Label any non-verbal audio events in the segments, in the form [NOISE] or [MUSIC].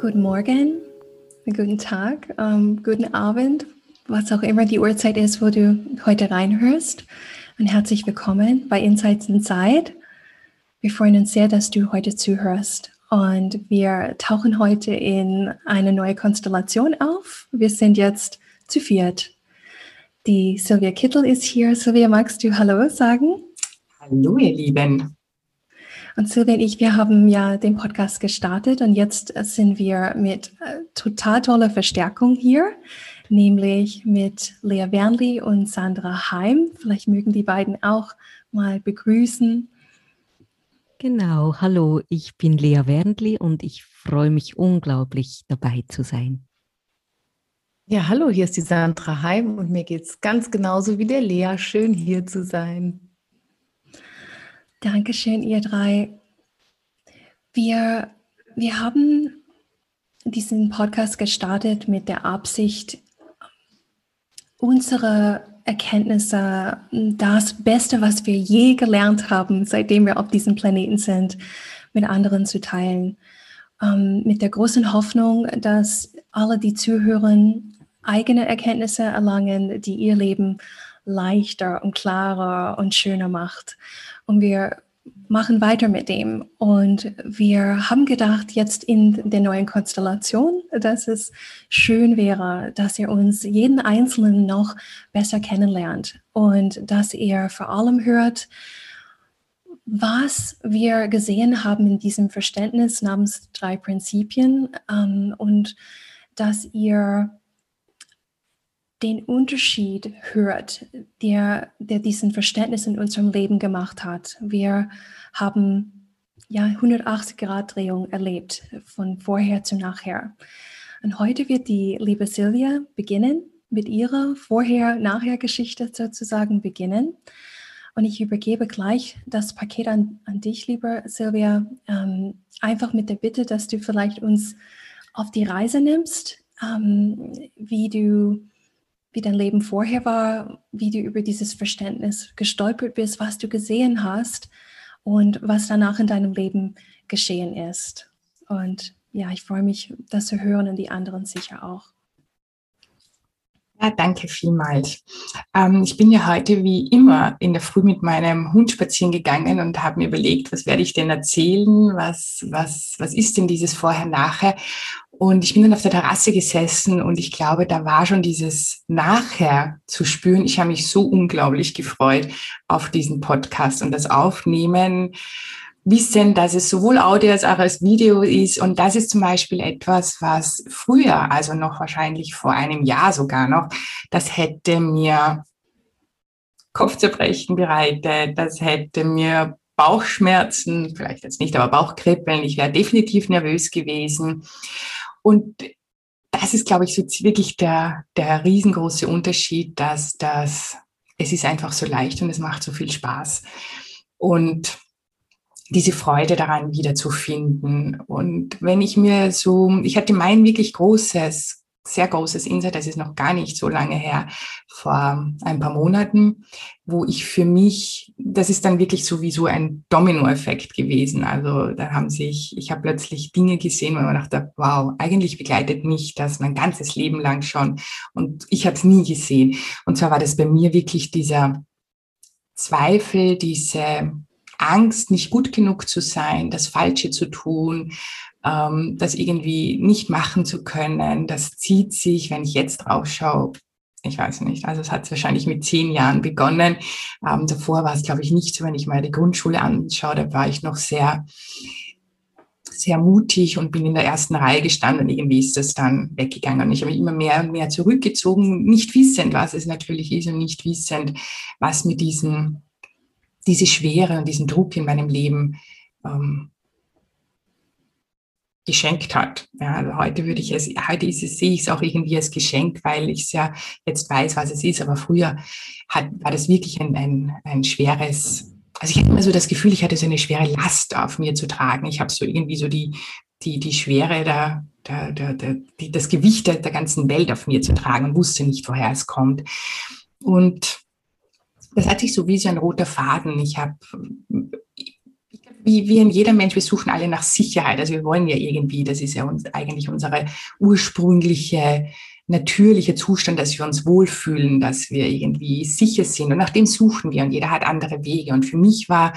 Guten Morgen, guten Tag, ähm, guten Abend, was auch immer die Uhrzeit ist, wo du heute reinhörst. Und herzlich willkommen bei Insights Inside. Wir freuen uns sehr, dass du heute zuhörst. Und wir tauchen heute in eine neue Konstellation auf. Wir sind jetzt zu viert. Die Silvia Kittel ist hier. Silvia, magst du Hallo sagen? Hallo, ihr Lieben. Und Silvia und ich, wir haben ja den Podcast gestartet und jetzt sind wir mit äh, total toller Verstärkung hier, nämlich mit Lea Wernli und Sandra Heim. Vielleicht mögen die beiden auch mal begrüßen. Genau, hallo, ich bin Lea Wernli und ich freue mich unglaublich dabei zu sein. Ja, hallo, hier ist die Sandra Heim und mir geht es ganz genauso wie der Lea. Schön hier zu sein. Dankeschön, ihr drei. Wir, wir haben diesen Podcast gestartet mit der Absicht, unsere Erkenntnisse, das Beste, was wir je gelernt haben, seitdem wir auf diesem Planeten sind, mit anderen zu teilen. Ähm, mit der großen Hoffnung, dass alle, die zuhören, eigene Erkenntnisse erlangen, die ihr Leben leichter und klarer und schöner macht. Und wir machen weiter mit dem. Und wir haben gedacht, jetzt in der neuen Konstellation, dass es schön wäre, dass ihr uns jeden Einzelnen noch besser kennenlernt und dass ihr vor allem hört, was wir gesehen haben in diesem Verständnis namens drei Prinzipien ähm, und dass ihr den Unterschied hört, der, der diesen Verständnis in unserem Leben gemacht hat. Wir haben ja 180 Grad Drehung erlebt, von vorher zu nachher. Und heute wird die liebe Silvia beginnen, mit ihrer Vorher-Nachher-Geschichte sozusagen beginnen. Und ich übergebe gleich das Paket an, an dich, liebe Silvia, ähm, einfach mit der Bitte, dass du vielleicht uns auf die Reise nimmst, ähm, wie du wie dein Leben vorher war, wie du über dieses Verständnis gestolpert bist, was du gesehen hast und was danach in deinem Leben geschehen ist. Und ja, ich freue mich, das zu hören und die anderen sicher auch. Ja, danke vielmals. Ähm, ich bin ja heute wie immer in der Früh mit meinem Hund spazieren gegangen und habe mir überlegt, was werde ich denn erzählen? Was, was, was ist denn dieses Vorher-Nachher? Und ich bin dann auf der Terrasse gesessen und ich glaube, da war schon dieses Nachher zu spüren. Ich habe mich so unglaublich gefreut auf diesen Podcast und das Aufnehmen, wissen, dass es sowohl Audio als auch als Video ist. Und das ist zum Beispiel etwas, was früher, also noch wahrscheinlich vor einem Jahr sogar noch, das hätte mir Kopfzerbrechen bereitet, das hätte mir Bauchschmerzen, vielleicht jetzt nicht, aber Bauchkribbeln. Ich wäre definitiv nervös gewesen. Und das ist, glaube ich, so wirklich der, der riesengroße Unterschied, dass das, es ist einfach so leicht und es macht so viel Spaß. Und diese Freude daran wiederzufinden. Und wenn ich mir so, ich hatte mein wirklich großes sehr großes Insight, das ist noch gar nicht so lange her, vor ein paar Monaten, wo ich für mich, das ist dann wirklich sowieso ein Dominoeffekt gewesen. Also da haben sich, ich habe plötzlich Dinge gesehen, wo man dachte, wow, eigentlich begleitet mich das mein ganzes Leben lang schon und ich habe es nie gesehen. Und zwar war das bei mir wirklich dieser Zweifel, diese Angst, nicht gut genug zu sein, das Falsche zu tun, ähm, das irgendwie nicht machen zu können, das zieht sich, wenn ich jetzt drauf schaue, ich weiß nicht, also es hat wahrscheinlich mit zehn Jahren begonnen. Ähm, davor war es, glaube ich, nicht so, wenn ich mal die Grundschule anschaue, da war ich noch sehr, sehr mutig und bin in der ersten Reihe gestanden und irgendwie ist das dann weggegangen. Und ich habe mich immer mehr und mehr zurückgezogen, nicht wissend, was es natürlich ist und nicht wissend, was mir diesen, diese Schwere und diesen Druck in meinem Leben ähm, geschenkt hat. Ja, also heute würde ich es, heute ist es, sehe ich es auch irgendwie als Geschenk, weil ich es ja jetzt weiß, was es ist. Aber früher hat, war das wirklich ein, ein, ein schweres, also ich hatte immer so das Gefühl, ich hatte so eine schwere Last auf mir zu tragen. Ich habe so irgendwie so die, die, die Schwere der, der, der, der die, das Gewicht der, der ganzen Welt auf mir zu tragen und wusste nicht, woher es kommt. Und das hat sich so wie so ein roter Faden. Ich habe wie, wie in jeder Mensch, wir suchen alle nach Sicherheit. Also wir wollen ja irgendwie, das ist ja uns eigentlich unsere ursprüngliche, natürliche Zustand, dass wir uns wohlfühlen, dass wir irgendwie sicher sind. Und nach dem suchen wir und jeder hat andere Wege. Und für mich war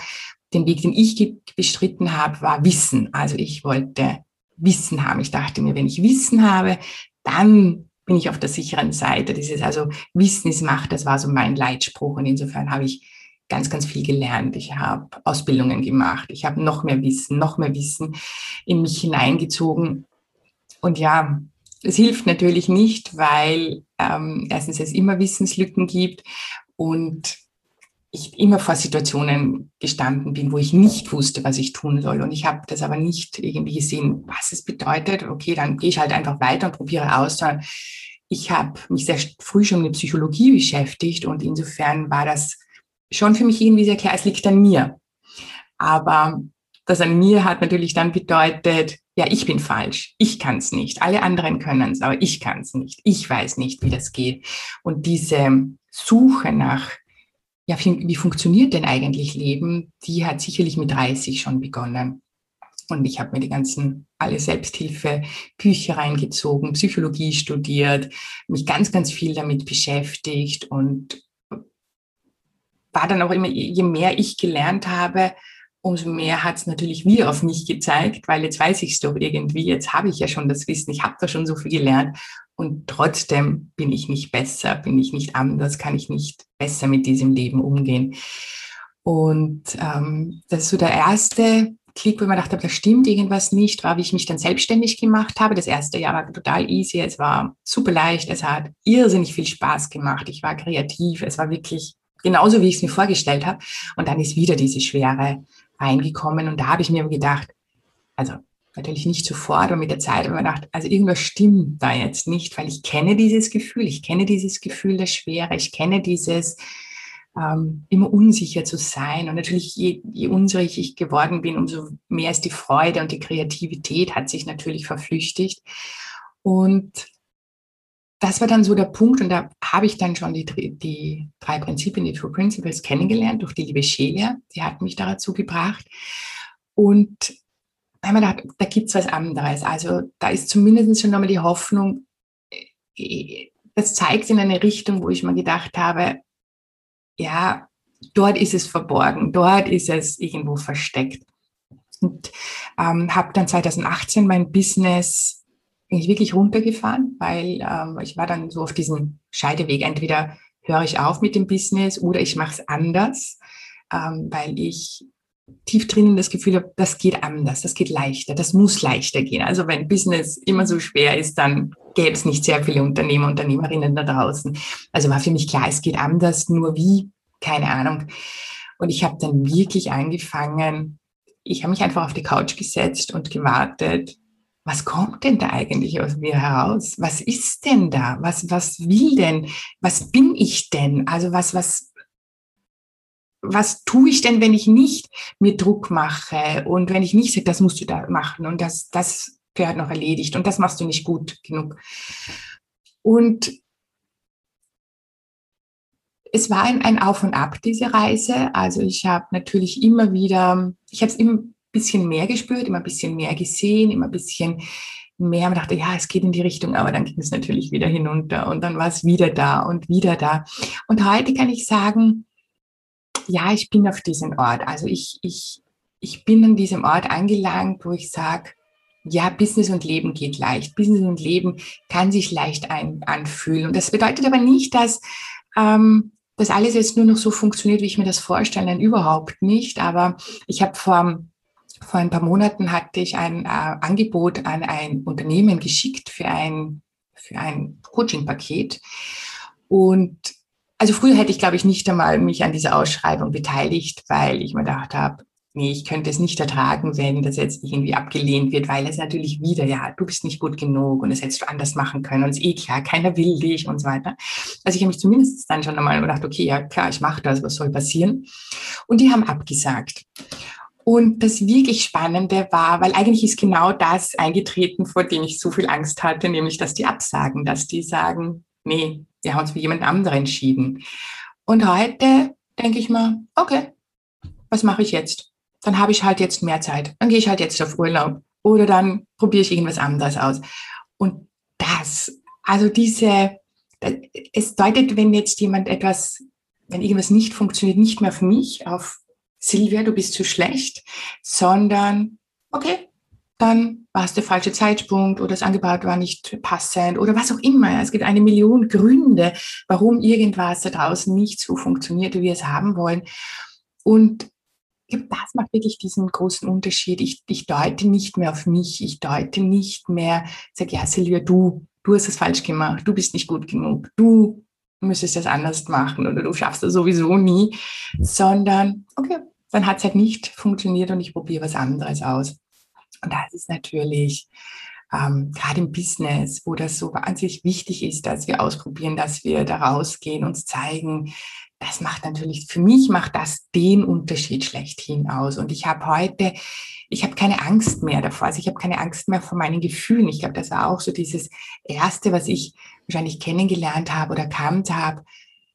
den Weg, den ich bestritten habe, war Wissen. Also ich wollte Wissen haben. Ich dachte mir, wenn ich Wissen habe, dann bin ich auf der sicheren Seite. Dieses also Wissen ist Macht, das war so mein Leitspruch. Und insofern habe ich ganz, ganz viel gelernt. Ich habe Ausbildungen gemacht. Ich habe noch mehr Wissen, noch mehr Wissen in mich hineingezogen. Und ja, es hilft natürlich nicht, weil ähm, erstens es immer Wissenslücken gibt und ich immer vor Situationen gestanden bin, wo ich nicht wusste, was ich tun soll. Und ich habe das aber nicht irgendwie gesehen, was es bedeutet. Okay, dann gehe ich halt einfach weiter und probiere aus, ich habe mich sehr früh schon mit Psychologie beschäftigt und insofern war das schon für mich irgendwie sehr klar, es liegt an mir. Aber das an mir hat natürlich dann bedeutet, ja, ich bin falsch, ich kann es nicht, alle anderen können es, aber ich kann es nicht, ich weiß nicht, wie das geht. Und diese Suche nach, ja, wie funktioniert denn eigentlich Leben, die hat sicherlich mit 30 schon begonnen. Und ich habe mir die ganzen, alle Selbsthilfe-Bücher reingezogen, Psychologie studiert, mich ganz, ganz viel damit beschäftigt und war dann auch immer, je mehr ich gelernt habe, umso mehr hat es natürlich wieder auf mich gezeigt, weil jetzt weiß ich es doch irgendwie, jetzt habe ich ja schon das Wissen, ich habe da schon so viel gelernt und trotzdem bin ich nicht besser, bin ich nicht anders, kann ich nicht besser mit diesem Leben umgehen. Und ähm, das ist so der erste Klick, wo ich mir dachte, da stimmt irgendwas nicht, war, wie ich mich dann selbstständig gemacht habe. Das erste Jahr war total easy, es war super leicht, es hat irrsinnig viel Spaß gemacht, ich war kreativ, es war wirklich genauso, wie ich es mir vorgestellt habe. Und dann ist wieder diese Schwere reingekommen. Und da habe ich mir gedacht, also natürlich nicht sofort, aber mit der Zeit habe ich mir gedacht, also irgendwas stimmt da jetzt nicht, weil ich kenne dieses Gefühl, ich kenne dieses Gefühl der Schwere, ich kenne dieses ähm, immer unsicher zu sein. Und natürlich, je, je unsicher ich geworden bin, umso mehr ist die Freude und die Kreativität hat sich natürlich verflüchtigt. Und das war dann so der Punkt und da habe ich dann schon die, die drei Prinzipien, die True Principles kennengelernt durch die liebe Shelia. Die hat mich dazu gebracht. Und da da gibt es was anderes. Also da ist zumindest schon nochmal die Hoffnung, äh, das zeigt in eine Richtung, wo ich mir gedacht habe, ja, dort ist es verborgen, dort ist es irgendwo versteckt. Und ähm, habe dann 2018 mein Business bin ich wirklich runtergefahren, weil ähm, ich war dann so auf diesem Scheideweg. Entweder höre ich auf mit dem Business oder ich mache es anders, ähm, weil ich tief drinnen das Gefühl habe, das geht anders, das geht leichter, das muss leichter gehen. Also wenn Business immer so schwer ist, dann gäbe es nicht sehr viele Unternehmer, Unternehmerinnen da draußen. Also war für mich klar, es geht anders, nur wie, keine Ahnung. Und ich habe dann wirklich angefangen, ich habe mich einfach auf die Couch gesetzt und gewartet, was kommt denn da eigentlich aus mir heraus? Was ist denn da? Was, was will denn? Was bin ich denn? Also was, was, was tue ich denn, wenn ich nicht mir Druck mache und wenn ich nicht sage, das musst du da machen und das, das gehört noch erledigt und das machst du nicht gut genug. Und es war ein, ein Auf und Ab, diese Reise. Also ich habe natürlich immer wieder, ich habe es immer bisschen mehr gespürt, immer ein bisschen mehr gesehen, immer ein bisschen mehr. Man dachte, ja, es geht in die Richtung, aber dann ging es natürlich wieder hinunter und dann war es wieder da und wieder da. Und heute kann ich sagen, ja, ich bin auf diesem Ort. Also ich, ich, ich bin an diesem Ort angelangt, wo ich sage, ja, Business und Leben geht leicht. Business und Leben kann sich leicht ein, anfühlen. Und das bedeutet aber nicht, dass ähm, das alles jetzt nur noch so funktioniert, wie ich mir das vorstelle. Nein, überhaupt nicht. Aber ich habe vor vor ein paar Monaten hatte ich ein äh, Angebot an ein Unternehmen geschickt für ein, für ein Coaching-Paket. Und also früher hätte ich, glaube ich, nicht einmal mich an dieser Ausschreibung beteiligt, weil ich mir gedacht habe, nee, ich könnte es nicht ertragen, wenn das jetzt irgendwie abgelehnt wird, weil es natürlich wieder, ja, du bist nicht gut genug und das hättest du anders machen können und es ist eh klar, keiner will dich und so weiter. Also ich habe mich zumindest dann schon einmal gedacht, okay, ja klar, ich mache das, was soll passieren? Und die haben abgesagt. Und das wirklich Spannende war, weil eigentlich ist genau das eingetreten, vor dem ich so viel Angst hatte, nämlich, dass die absagen, dass die sagen, nee, wir haben uns für jemand anderen entschieden. Und heute denke ich mir, okay, was mache ich jetzt? Dann habe ich halt jetzt mehr Zeit. Dann gehe ich halt jetzt auf Urlaub. Oder dann probiere ich irgendwas anderes aus. Und das, also diese, es deutet, wenn jetzt jemand etwas, wenn irgendwas nicht funktioniert, nicht mehr auf mich, auf Silvia, du bist zu schlecht, sondern okay, dann war es der falsche Zeitpunkt oder das Angebot war nicht passend oder was auch immer. Es gibt eine Million Gründe, warum irgendwas da draußen nicht so funktioniert, wie wir es haben wollen. Und das macht wirklich diesen großen Unterschied. Ich, ich deute nicht mehr auf mich, ich deute nicht mehr, sage, ja, Silvia, du, du hast es falsch gemacht, du bist nicht gut genug, du müsstest das anders machen oder du schaffst das sowieso nie, sondern, okay, dann hat es halt nicht funktioniert und ich probiere was anderes aus. Und das ist natürlich ähm, gerade im Business, wo das so wahnsinnig wichtig ist, dass wir ausprobieren, dass wir da rausgehen, uns zeigen. Das macht natürlich, für mich macht das den Unterschied schlechthin aus. Und ich habe heute, ich habe keine Angst mehr davor. Also ich habe keine Angst mehr vor meinen Gefühlen. Ich glaube, das war auch so dieses Erste, was ich wahrscheinlich kennengelernt habe oder kannt habe.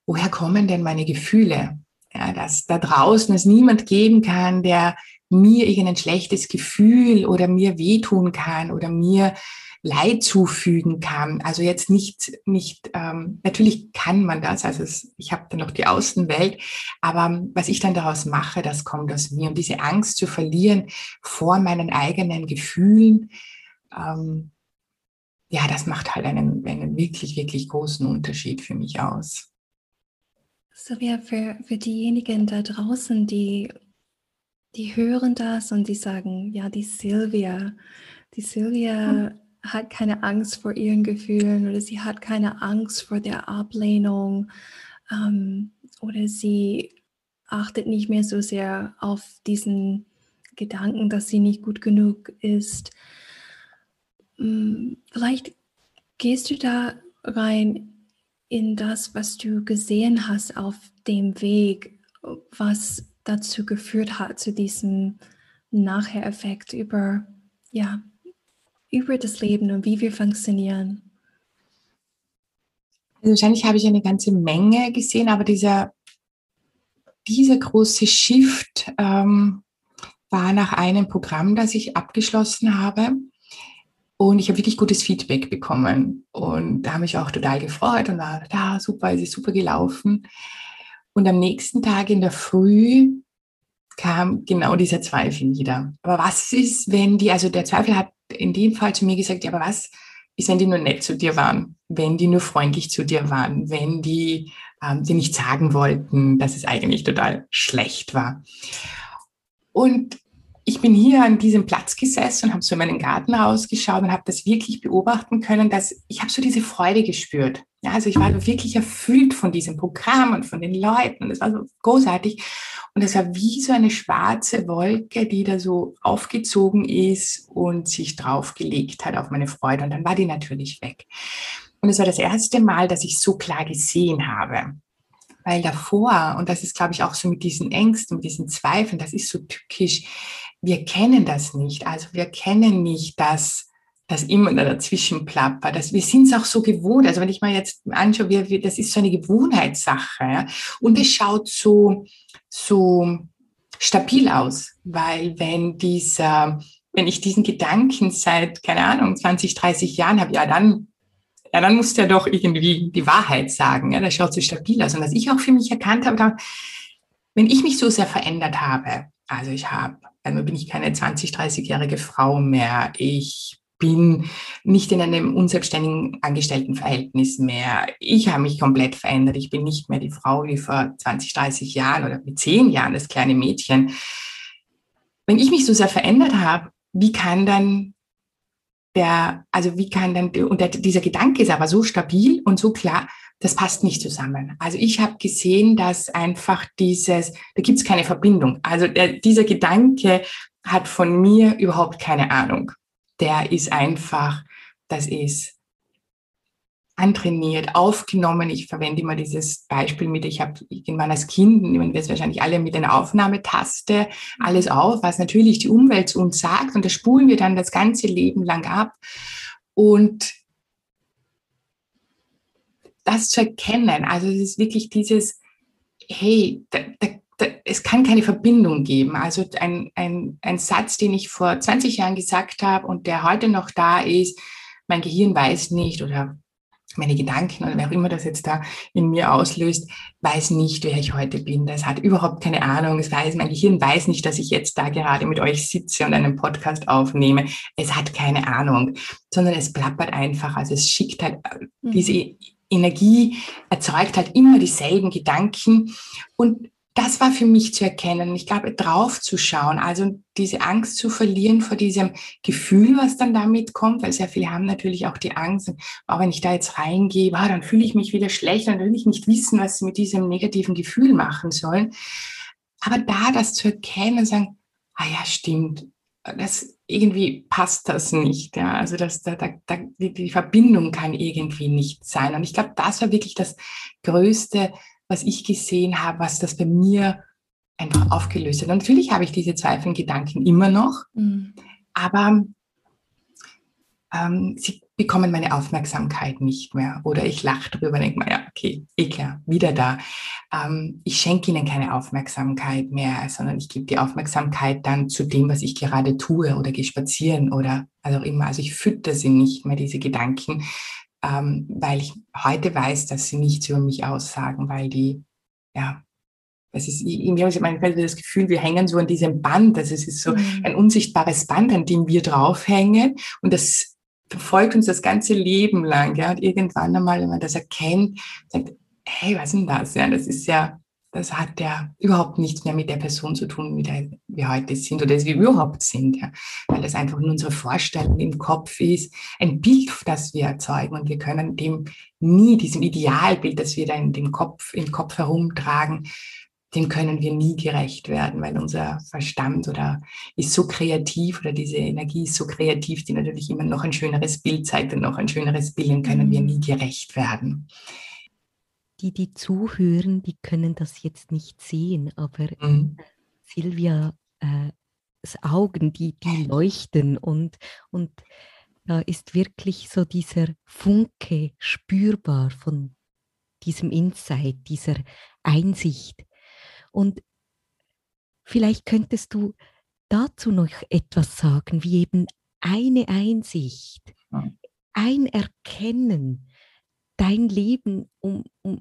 Woher kommen denn meine Gefühle? Ja, dass da draußen es niemand geben kann, der mir irgendein schlechtes Gefühl oder mir wehtun kann oder mir Leid zufügen kann. Also jetzt nicht, nicht ähm, natürlich kann man das, also es, ich habe dann noch die Außenwelt, aber was ich dann daraus mache, das kommt aus mir. Und diese Angst zu verlieren vor meinen eigenen Gefühlen, ähm, ja, das macht halt einen, einen wirklich, wirklich großen Unterschied für mich aus. Sylvia, für, für diejenigen da draußen, die, die hören das und die sagen, ja, die Sylvia, die Sylvia hm. hat keine Angst vor ihren Gefühlen oder sie hat keine Angst vor der Ablehnung ähm, oder sie achtet nicht mehr so sehr auf diesen Gedanken, dass sie nicht gut genug ist. Hm, vielleicht gehst du da rein in das, was du gesehen hast auf dem Weg, was dazu geführt hat, zu diesem Nachher-Effekt über, ja, über das Leben und wie wir funktionieren? Also wahrscheinlich habe ich eine ganze Menge gesehen, aber dieser, dieser große Shift ähm, war nach einem Programm, das ich abgeschlossen habe. Und ich habe wirklich gutes Feedback bekommen und da habe ich auch total gefreut und war da super, es ist super gelaufen. Und am nächsten Tag in der Früh kam genau dieser Zweifel wieder. Aber was ist, wenn die, also der Zweifel hat in dem Fall zu mir gesagt, ja, aber was ist, wenn die nur nett zu dir waren, wenn die nur freundlich zu dir waren, wenn die ähm, dir nicht sagen wollten, dass es eigentlich total schlecht war. Und ich bin hier an diesem Platz gesessen und habe so in meinen Garten rausgeschaut und habe das wirklich beobachten können, dass ich habe so diese Freude gespürt. Ja, also ich war wirklich erfüllt von diesem Programm und von den Leuten und es war so großartig. Und es war wie so eine schwarze Wolke, die da so aufgezogen ist und sich draufgelegt hat auf meine Freude. Und dann war die natürlich weg. Und es war das erste Mal, dass ich so klar gesehen habe. Weil davor, und das ist, glaube ich, auch so mit diesen Ängsten, mit diesen Zweifeln, das ist so tückisch, wir kennen das nicht. Also wir kennen nicht das, das immer dazwischen plappert. Das, wir sind es auch so gewohnt. Also wenn ich mal jetzt anschaue, wir, wir, das ist so eine Gewohnheitssache. Ja? Und es schaut so, so stabil aus, weil wenn dieser, wenn ich diesen Gedanken seit, keine Ahnung, 20, 30 Jahren habe, ja, dann, ja, dann muss der doch irgendwie die Wahrheit sagen. Ja, das schaut so stabil aus. Und was ich auch für mich erkannt habe, wenn ich mich so sehr verändert habe, also ich habe also bin ich keine 20, 30-jährige Frau mehr. Ich bin nicht in einem unselbstständigen Angestelltenverhältnis mehr. Ich habe mich komplett verändert. Ich bin nicht mehr die Frau wie vor 20, 30 Jahren oder mit 10 Jahren, das kleine Mädchen. Wenn ich mich so sehr verändert habe, wie kann dann der, also wie kann dann, und der, dieser Gedanke ist aber so stabil und so klar, das passt nicht zusammen. Also ich habe gesehen, dass einfach dieses, da gibt es keine Verbindung. Also der, dieser Gedanke hat von mir überhaupt keine Ahnung. Der ist einfach, das ist antrainiert, aufgenommen. Ich verwende immer dieses Beispiel mit, ich habe irgendwann als Kind, nehmen wir es wahrscheinlich alle mit einer Aufnahmetaste, alles auf, was natürlich die Umwelt zu uns sagt und das spulen wir dann das ganze Leben lang ab. Und das zu erkennen, also es ist wirklich dieses, hey, da, da, da, es kann keine Verbindung geben. Also ein, ein, ein Satz, den ich vor 20 Jahren gesagt habe und der heute noch da ist, mein Gehirn weiß nicht oder meine Gedanken oder wer auch immer das jetzt da in mir auslöst, weiß nicht, wer ich heute bin. Das hat überhaupt keine Ahnung. Es weiß, mein Gehirn weiß nicht, dass ich jetzt da gerade mit euch sitze und einen Podcast aufnehme. Es hat keine Ahnung, sondern es plappert einfach. Also es schickt halt äh, mhm. diese Energie, erzeugt halt immer dieselben Gedanken und das war für mich zu erkennen. Ich glaube, drauf zu schauen, also diese Angst zu verlieren vor diesem Gefühl, was dann damit kommt, weil sehr viele haben natürlich auch die Angst, oh, wenn ich da jetzt reingehe, oh, dann fühle ich mich wieder schlecht, dann will ich nicht wissen, was sie mit diesem negativen Gefühl machen sollen. Aber da das zu erkennen und sagen, ah ja, stimmt, das irgendwie passt das nicht. Ja? Also das, da, da, die, die Verbindung kann irgendwie nicht sein. Und ich glaube, das war wirklich das Größte, was ich gesehen habe, was das bei mir einfach aufgelöst hat. Und natürlich habe ich diese zweifelnden Gedanken immer noch, mhm. aber ähm, sie bekommen meine Aufmerksamkeit nicht mehr. Oder ich lache darüber und denke mir, ja, okay, eh klar, wieder da. Ähm, ich schenke ihnen keine Aufmerksamkeit mehr, sondern ich gebe die Aufmerksamkeit dann zu dem, was ich gerade tue oder gehe spazieren oder also auch immer. Also ich fütter sie nicht mehr, diese Gedanken, ähm, weil ich heute weiß, dass sie nichts über mich aussagen, weil die, ja, es ist, irgendwie habe ich manchmal das Gefühl, wir hängen so an diesem Band, also es ist so mhm. ein unsichtbares Band, an dem wir draufhängen und das verfolgt uns das ganze Leben lang, ja, und irgendwann einmal, wenn man das erkennt, sagt, hey, was ist denn das, ja, das ist ja, das hat ja überhaupt nichts mehr mit der Person zu tun, wie wir heute sind oder wie wir überhaupt sind, ja. weil das einfach nur unsere Vorstellung im Kopf ist, ein Bild, das wir erzeugen und wir können dem nie, diesem Idealbild, das wir da in dem Kopf, im Kopf herumtragen, dem können wir nie gerecht werden, weil unser Verstand oder ist so kreativ oder diese Energie ist so kreativ, die natürlich immer noch ein schöneres Bild zeigt und noch ein schöneres Bild, können wir mhm. nie gerecht werden die, die zuhören, die können das jetzt nicht sehen, aber mhm. Silvia äh, Augen, die, die leuchten und, und da ist wirklich so dieser Funke spürbar von diesem Insight, dieser Einsicht. Und vielleicht könntest du dazu noch etwas sagen, wie eben eine Einsicht, ein Erkennen, dein Leben um, um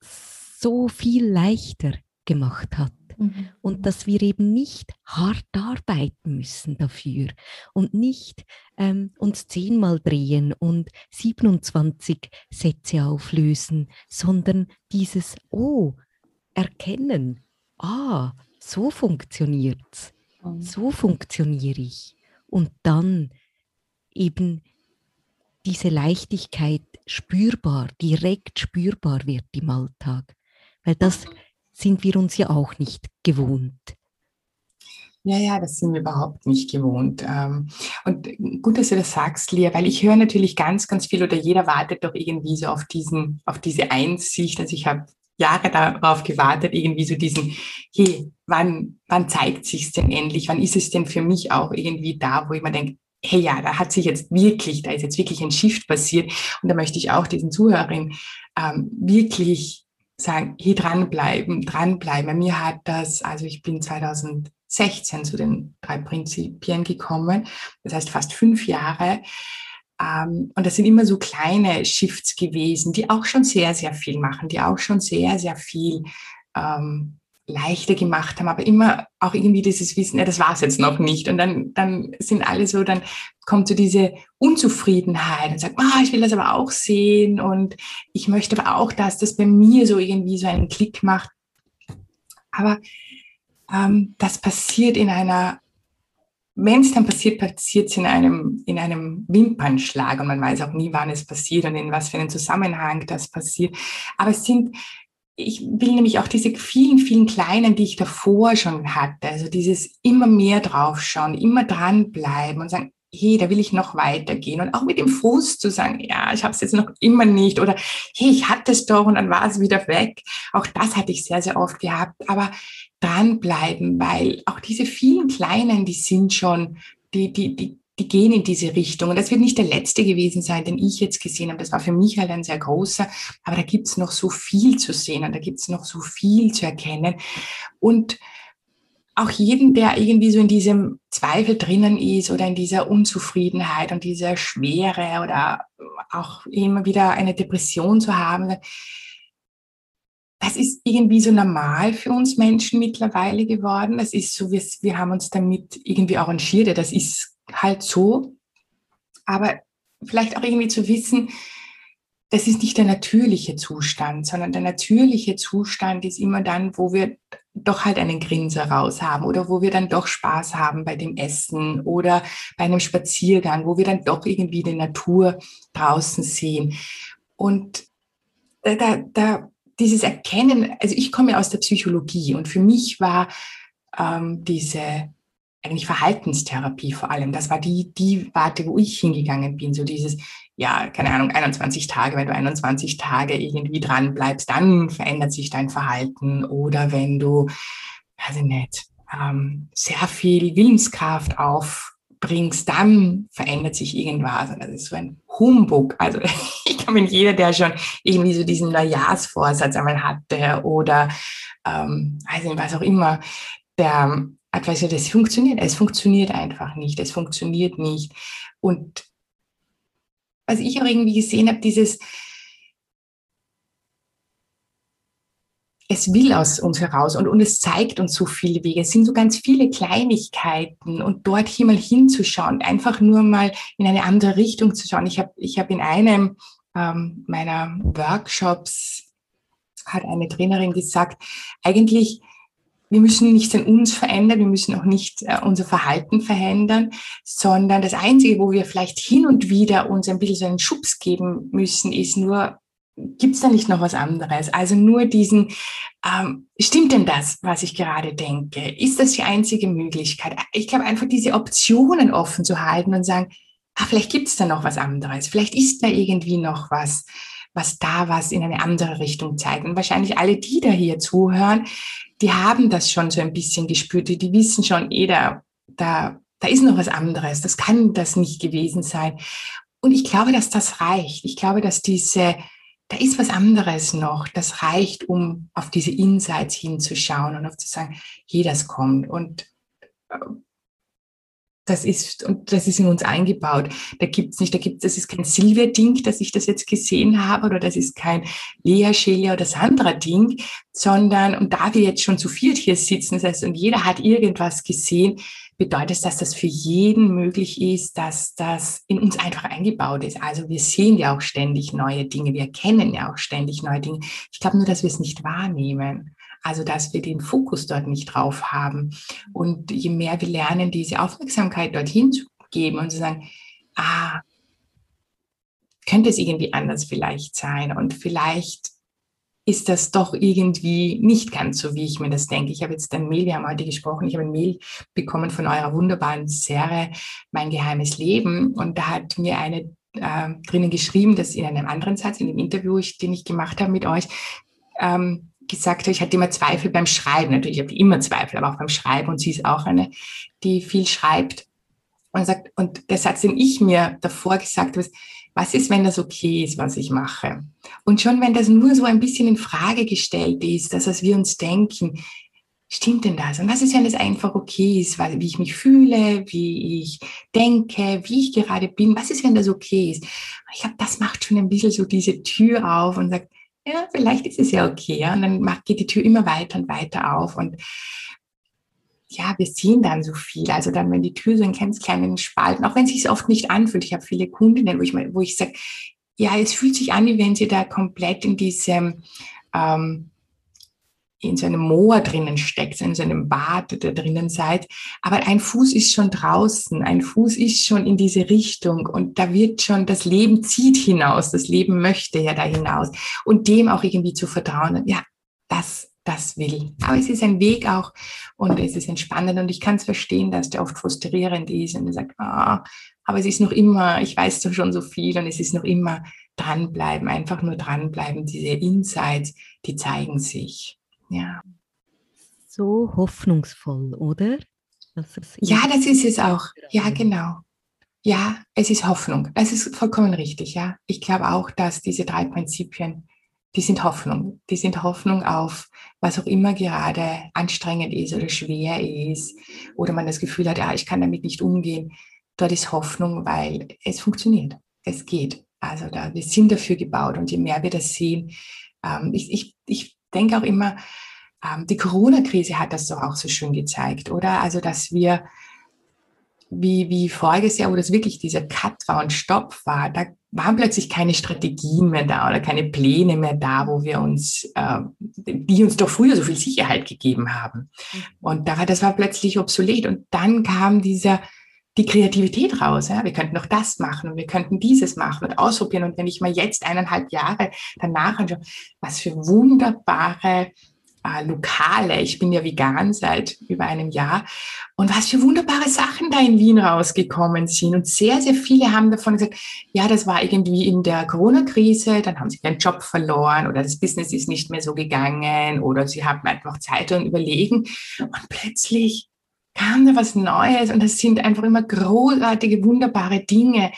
so viel leichter gemacht hat. Mhm. Und dass wir eben nicht hart arbeiten müssen dafür und nicht ähm, uns zehnmal drehen und 27 Sätze auflösen, sondern dieses Oh, erkennen, ah, so funktioniert's, mhm. so funktioniere ich. Und dann eben diese Leichtigkeit spürbar, direkt spürbar wird im Alltag. Weil das sind wir uns ja auch nicht gewohnt. Ja, ja, das sind wir überhaupt nicht gewohnt. Ähm, und gut, dass du das sagst, Lia, weil ich höre natürlich ganz, ganz viel oder jeder wartet doch irgendwie so auf diesen, auf diese Einsicht. Also ich habe Jahre darauf gewartet, irgendwie so diesen, hey, wann, wann zeigt sich's denn endlich? Wann ist es denn für mich auch irgendwie da, wo ich mir denke, hey ja, da hat sich jetzt wirklich, da ist jetzt wirklich ein Shift passiert. Und da möchte ich auch diesen Zuhörerinnen ähm, wirklich sagen, hier dranbleiben, dranbleiben. Mir hat das, also ich bin 2016 zu den drei Prinzipien gekommen, das heißt fast fünf Jahre. Ähm, und das sind immer so kleine Shifts gewesen, die auch schon sehr, sehr viel machen, die auch schon sehr, sehr viel ähm, leichter gemacht haben, aber immer auch irgendwie dieses Wissen, ja, das war es jetzt noch nicht. Und dann, dann sind alle so, dann kommt so diese Unzufriedenheit und sagt, ah, ich will das aber auch sehen und ich möchte aber auch, dass das bei mir so irgendwie so einen Klick macht. Aber ähm, das passiert in einer wenn es dann passiert, passiert es in einem, in einem Wimpernschlag und man weiß auch nie, wann es passiert und in was für einen Zusammenhang das passiert. Aber es sind, ich will nämlich auch diese vielen, vielen kleinen, die ich davor schon hatte, also dieses immer mehr draufschauen, immer dranbleiben und sagen, hey, da will ich noch weitergehen. Und auch mit dem Frust zu sagen, ja, ich habe es jetzt noch immer nicht oder hey, ich hatte es doch und dann war es wieder weg. Auch das hatte ich sehr, sehr oft gehabt. Aber dranbleiben, weil auch diese vielen Kleinen, die sind schon, die, die, die, die gehen in diese Richtung. Und das wird nicht der letzte gewesen sein, den ich jetzt gesehen habe. Das war für mich halt ein sehr großer. Aber da gibt es noch so viel zu sehen und da gibt es noch so viel zu erkennen. Und auch jeden, der irgendwie so in diesem Zweifel drinnen ist oder in dieser Unzufriedenheit und dieser Schwere oder auch immer wieder eine Depression zu haben, das ist irgendwie so normal für uns Menschen mittlerweile geworden. Das ist so, wir, haben uns damit irgendwie arrangiert. Das ist halt so. Aber vielleicht auch irgendwie zu wissen, das ist nicht der natürliche Zustand, sondern der natürliche Zustand ist immer dann, wo wir doch halt einen Grinser raus haben oder wo wir dann doch Spaß haben bei dem Essen oder bei einem Spaziergang, wo wir dann doch irgendwie die Natur draußen sehen. Und da, da dieses Erkennen, also ich komme aus der Psychologie und für mich war ähm, diese eigentlich Verhaltenstherapie vor allem, das war die, die Warte, wo ich hingegangen bin, so dieses, ja, keine Ahnung, 21 Tage, wenn du 21 Tage irgendwie dran bleibst, dann verändert sich dein Verhalten oder wenn du, weiß ich nicht, ähm, sehr viel Willenskraft auf bringst, dann verändert sich irgendwas. Und das ist so ein Humbug. Also [LAUGHS] ich glaube, jeder, der schon irgendwie so diesen Neujahrsvorsatz einmal hatte oder ähm, weiß nicht, was auch immer, der weiß das funktioniert. Es funktioniert einfach nicht. Es funktioniert nicht. Und was ich auch irgendwie gesehen habe, dieses es will aus uns heraus und, und es zeigt uns so viele Wege. Es sind so ganz viele Kleinigkeiten und dort hier mal hinzuschauen, einfach nur mal in eine andere Richtung zu schauen. Ich habe ich hab in einem ähm, meiner Workshops hat eine Trainerin gesagt, eigentlich wir müssen nichts an uns verändern, wir müssen auch nicht äh, unser Verhalten verändern, sondern das Einzige, wo wir vielleicht hin und wieder uns ein bisschen so einen Schubs geben müssen, ist nur Gibt es da nicht noch was anderes? Also nur diesen, ähm, stimmt denn das, was ich gerade denke? Ist das die einzige Möglichkeit? Ich glaube, einfach diese Optionen offen zu halten und sagen, ah, vielleicht gibt es da noch was anderes. Vielleicht ist da irgendwie noch was, was da was in eine andere Richtung zeigt. Und wahrscheinlich alle, die da hier zuhören, die haben das schon so ein bisschen gespürt. Die, wissen schon, eh, da, da, da ist noch was anderes. Das kann das nicht gewesen sein. Und ich glaube, dass das reicht. Ich glaube, dass diese da ist was anderes noch. Das reicht, um auf diese Insights hinzuschauen und auf zu sagen, hey, das kommt. Und äh, das ist, und das ist in uns eingebaut. Da gibt's nicht, da gibt das ist kein Silvia-Ding, dass ich das jetzt gesehen habe, oder das ist kein Lea, Shelia oder Sandra-Ding, sondern, und da wir jetzt schon zu viert hier sitzen, das heißt, und jeder hat irgendwas gesehen, bedeutet das, dass für jeden möglich ist, dass das in uns einfach eingebaut ist. Also wir sehen ja auch ständig neue Dinge, wir erkennen ja auch ständig neue Dinge. Ich glaube nur, dass wir es nicht wahrnehmen. Also, dass wir den Fokus dort nicht drauf haben. Und je mehr wir lernen, diese Aufmerksamkeit dorthin zu geben und zu sagen, ah, könnte es irgendwie anders vielleicht sein und vielleicht ist das doch irgendwie nicht ganz so, wie ich mir das denke. Ich habe jetzt ein Mail, wir haben heute gesprochen, ich habe ein Mail bekommen von eurer wunderbaren Serie Mein geheimes Leben und da hat mir eine äh, drinnen geschrieben, dass in einem anderen Satz, in dem Interview, ich, den ich gemacht habe mit euch, ähm, gesagt hat, ich hatte immer Zweifel beim Schreiben. Natürlich habe ich immer Zweifel, aber auch beim Schreiben und sie ist auch eine, die viel schreibt. Und sagt, und der Satz, den ich mir davor gesagt habe, ist, was ist, wenn das okay ist, was ich mache? Und schon wenn das nur so ein bisschen in Frage gestellt ist, dass was wir uns denken, stimmt denn das? Und was ist, wenn das einfach okay ist, wie ich mich fühle, wie ich denke, wie ich gerade bin? Was ist, wenn das okay ist? Ich glaube, das macht schon ein bisschen so diese Tür auf und sagt, ja, vielleicht ist es ja okay. Ja? Und dann geht die Tür immer weiter und weiter auf. Und ja, wir sehen dann so viel. Also dann, wenn die Tür so in ganz kleinen Spalten, auch wenn es sich oft nicht anfühlt. Ich habe viele Kundinnen, wo ich, wo ich sage, ja, es fühlt sich an, wie wenn sie da komplett in diesem, ähm, in so einem Moor drinnen steckt, in so einem Bad da drinnen seid. Aber ein Fuß ist schon draußen, ein Fuß ist schon in diese Richtung und da wird schon, das Leben zieht hinaus, das Leben möchte ja da hinaus und dem auch irgendwie zu vertrauen. Ja, das, das will. Aber es ist ein Weg auch und es ist entspannend und ich kann es verstehen, dass der oft frustrierend ist und er sagt, ah, aber es ist noch immer, ich weiß doch schon so viel und es ist noch immer dranbleiben, einfach nur dranbleiben. Diese Insights, die zeigen sich. Ja. So hoffnungsvoll, oder? Ja, das ist es auch. Ja, genau. Ja, es ist Hoffnung. Das ist vollkommen richtig. Ja, ich glaube auch, dass diese drei Prinzipien, die sind Hoffnung. Die sind Hoffnung auf, was auch immer gerade anstrengend ist oder schwer ist oder man das Gefühl hat, ja, ich kann damit nicht umgehen. Dort ist Hoffnung, weil es funktioniert. Es geht. Also da, wir sind dafür gebaut und je mehr wir das sehen, ähm, ich, ich, ich denke auch immer, die Corona-Krise hat das doch auch so schön gezeigt, oder? Also, dass wir, wie, wie voriges Jahr, wo das wirklich dieser Cut war und Stopp war, da waren plötzlich keine Strategien mehr da oder keine Pläne mehr da, wo wir uns, äh, die uns doch früher so viel Sicherheit gegeben haben. Mhm. Und da war, das war plötzlich obsolet. Und dann kam dieser, die Kreativität raus. Ja? Wir könnten noch das machen und wir könnten dieses machen und ausprobieren. Und wenn ich mal jetzt eineinhalb Jahre danach anschaue, was für wunderbare äh, Lokale. Ich bin ja vegan seit über einem Jahr. Und was für wunderbare Sachen da in Wien rausgekommen sind. Und sehr, sehr viele haben davon gesagt, ja, das war irgendwie in der Corona-Krise, dann haben sie ihren Job verloren oder das Business ist nicht mehr so gegangen oder sie haben einfach Zeit und überlegen. Und plötzlich kam da was Neues und das sind einfach immer großartige, wunderbare Dinge,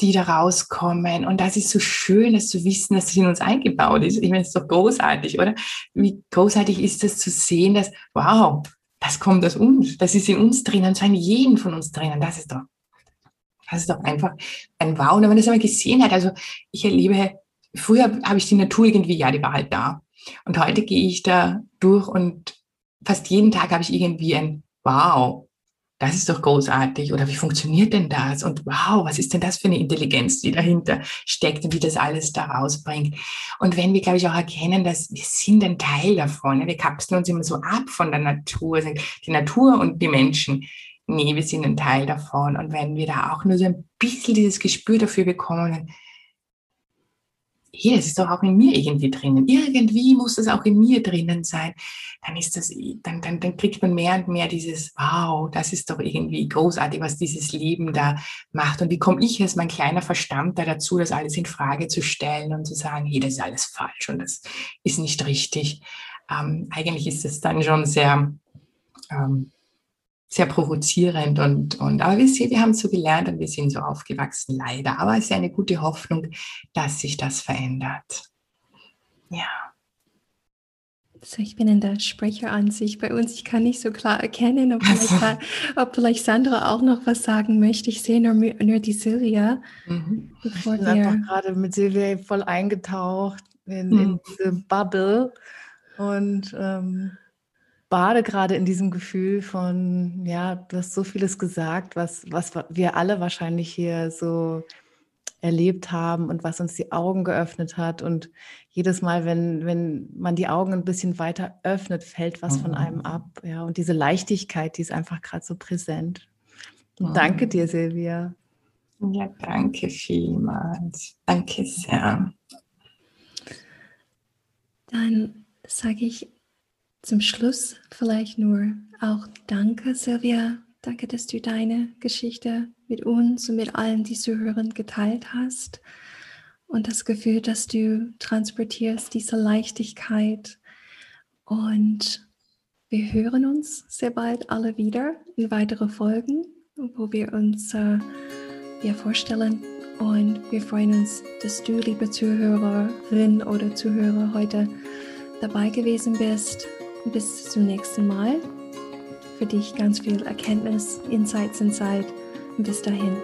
die da rauskommen. Und das ist so schön, das zu wissen, dass es in uns eingebaut ist. Ich meine, es ist doch großartig, oder? Wie großartig ist es zu sehen, dass, wow, das kommt aus uns, das ist in uns drinnen, so in jedem von uns drinnen. Das ist doch, das ist doch einfach ein Wow. Und wenn man das einmal gesehen hat, also ich erlebe, früher habe ich die Natur irgendwie, ja, die war halt da. Und heute gehe ich da durch und fast jeden Tag habe ich irgendwie ein Wow, das ist doch großartig oder wie funktioniert denn das? Und wow, was ist denn das für eine Intelligenz, die dahinter steckt und wie das alles da rausbringt? Und wenn wir, glaube ich, auch erkennen, dass wir sind ein Teil davon, ne? wir kapseln uns immer so ab von der Natur, die Natur und die Menschen. Nee, wir sind ein Teil davon. Und wenn wir da auch nur so ein bisschen dieses Gespür dafür bekommen, hey, das ist doch auch in mir irgendwie drinnen. Irgendwie muss das auch in mir drinnen sein. Dann ist das, dann, dann, dann kriegt man mehr und mehr dieses, wow, das ist doch irgendwie großartig, was dieses Leben da macht. Und wie komme ich als mein kleiner Verstand da dazu, das alles in Frage zu stellen und zu sagen, hey, das ist alles falsch und das ist nicht richtig. Ähm, eigentlich ist es dann schon sehr, ähm, sehr provozierend und, und aber wir sehen, wir haben so gelernt und wir sind so aufgewachsen, leider. Aber es ist eine gute Hoffnung, dass sich das verändert. Ja. So, ich bin in der Sprecheransicht bei uns. Ich kann nicht so klar erkennen, ob vielleicht, ob vielleicht Sandra auch noch was sagen möchte. Ich sehe nur, nur die Silvia. Mhm. Ich bin einfach gerade mit Silvia voll eingetaucht in, mhm. in diese Bubble. Und ähm, bade gerade in diesem Gefühl von, ja, du hast so vieles gesagt, was, was wir alle wahrscheinlich hier so erlebt haben und was uns die Augen geöffnet hat. Und jedes Mal, wenn, wenn man die Augen ein bisschen weiter öffnet, fällt was von einem mhm. ab. Ja, und diese Leichtigkeit, die ist einfach gerade so präsent. Und danke dir, Silvia. Ja, danke vielmals. Danke sehr. Dann sage ich zum Schluss vielleicht nur auch Danke, Silvia. Danke, dass du deine Geschichte mit uns und mit allen, die zuhören, geteilt hast. Und das Gefühl, dass du transportierst, diese Leichtigkeit. Und wir hören uns sehr bald alle wieder in weitere Folgen, wo wir uns äh, ja, vorstellen. Und wir freuen uns, dass du, liebe Zuhörerin oder Zuhörer, heute dabei gewesen bist bis zum nächsten Mal. Für dich ganz viel Erkenntnis, Insights in Zeit. Bis dahin.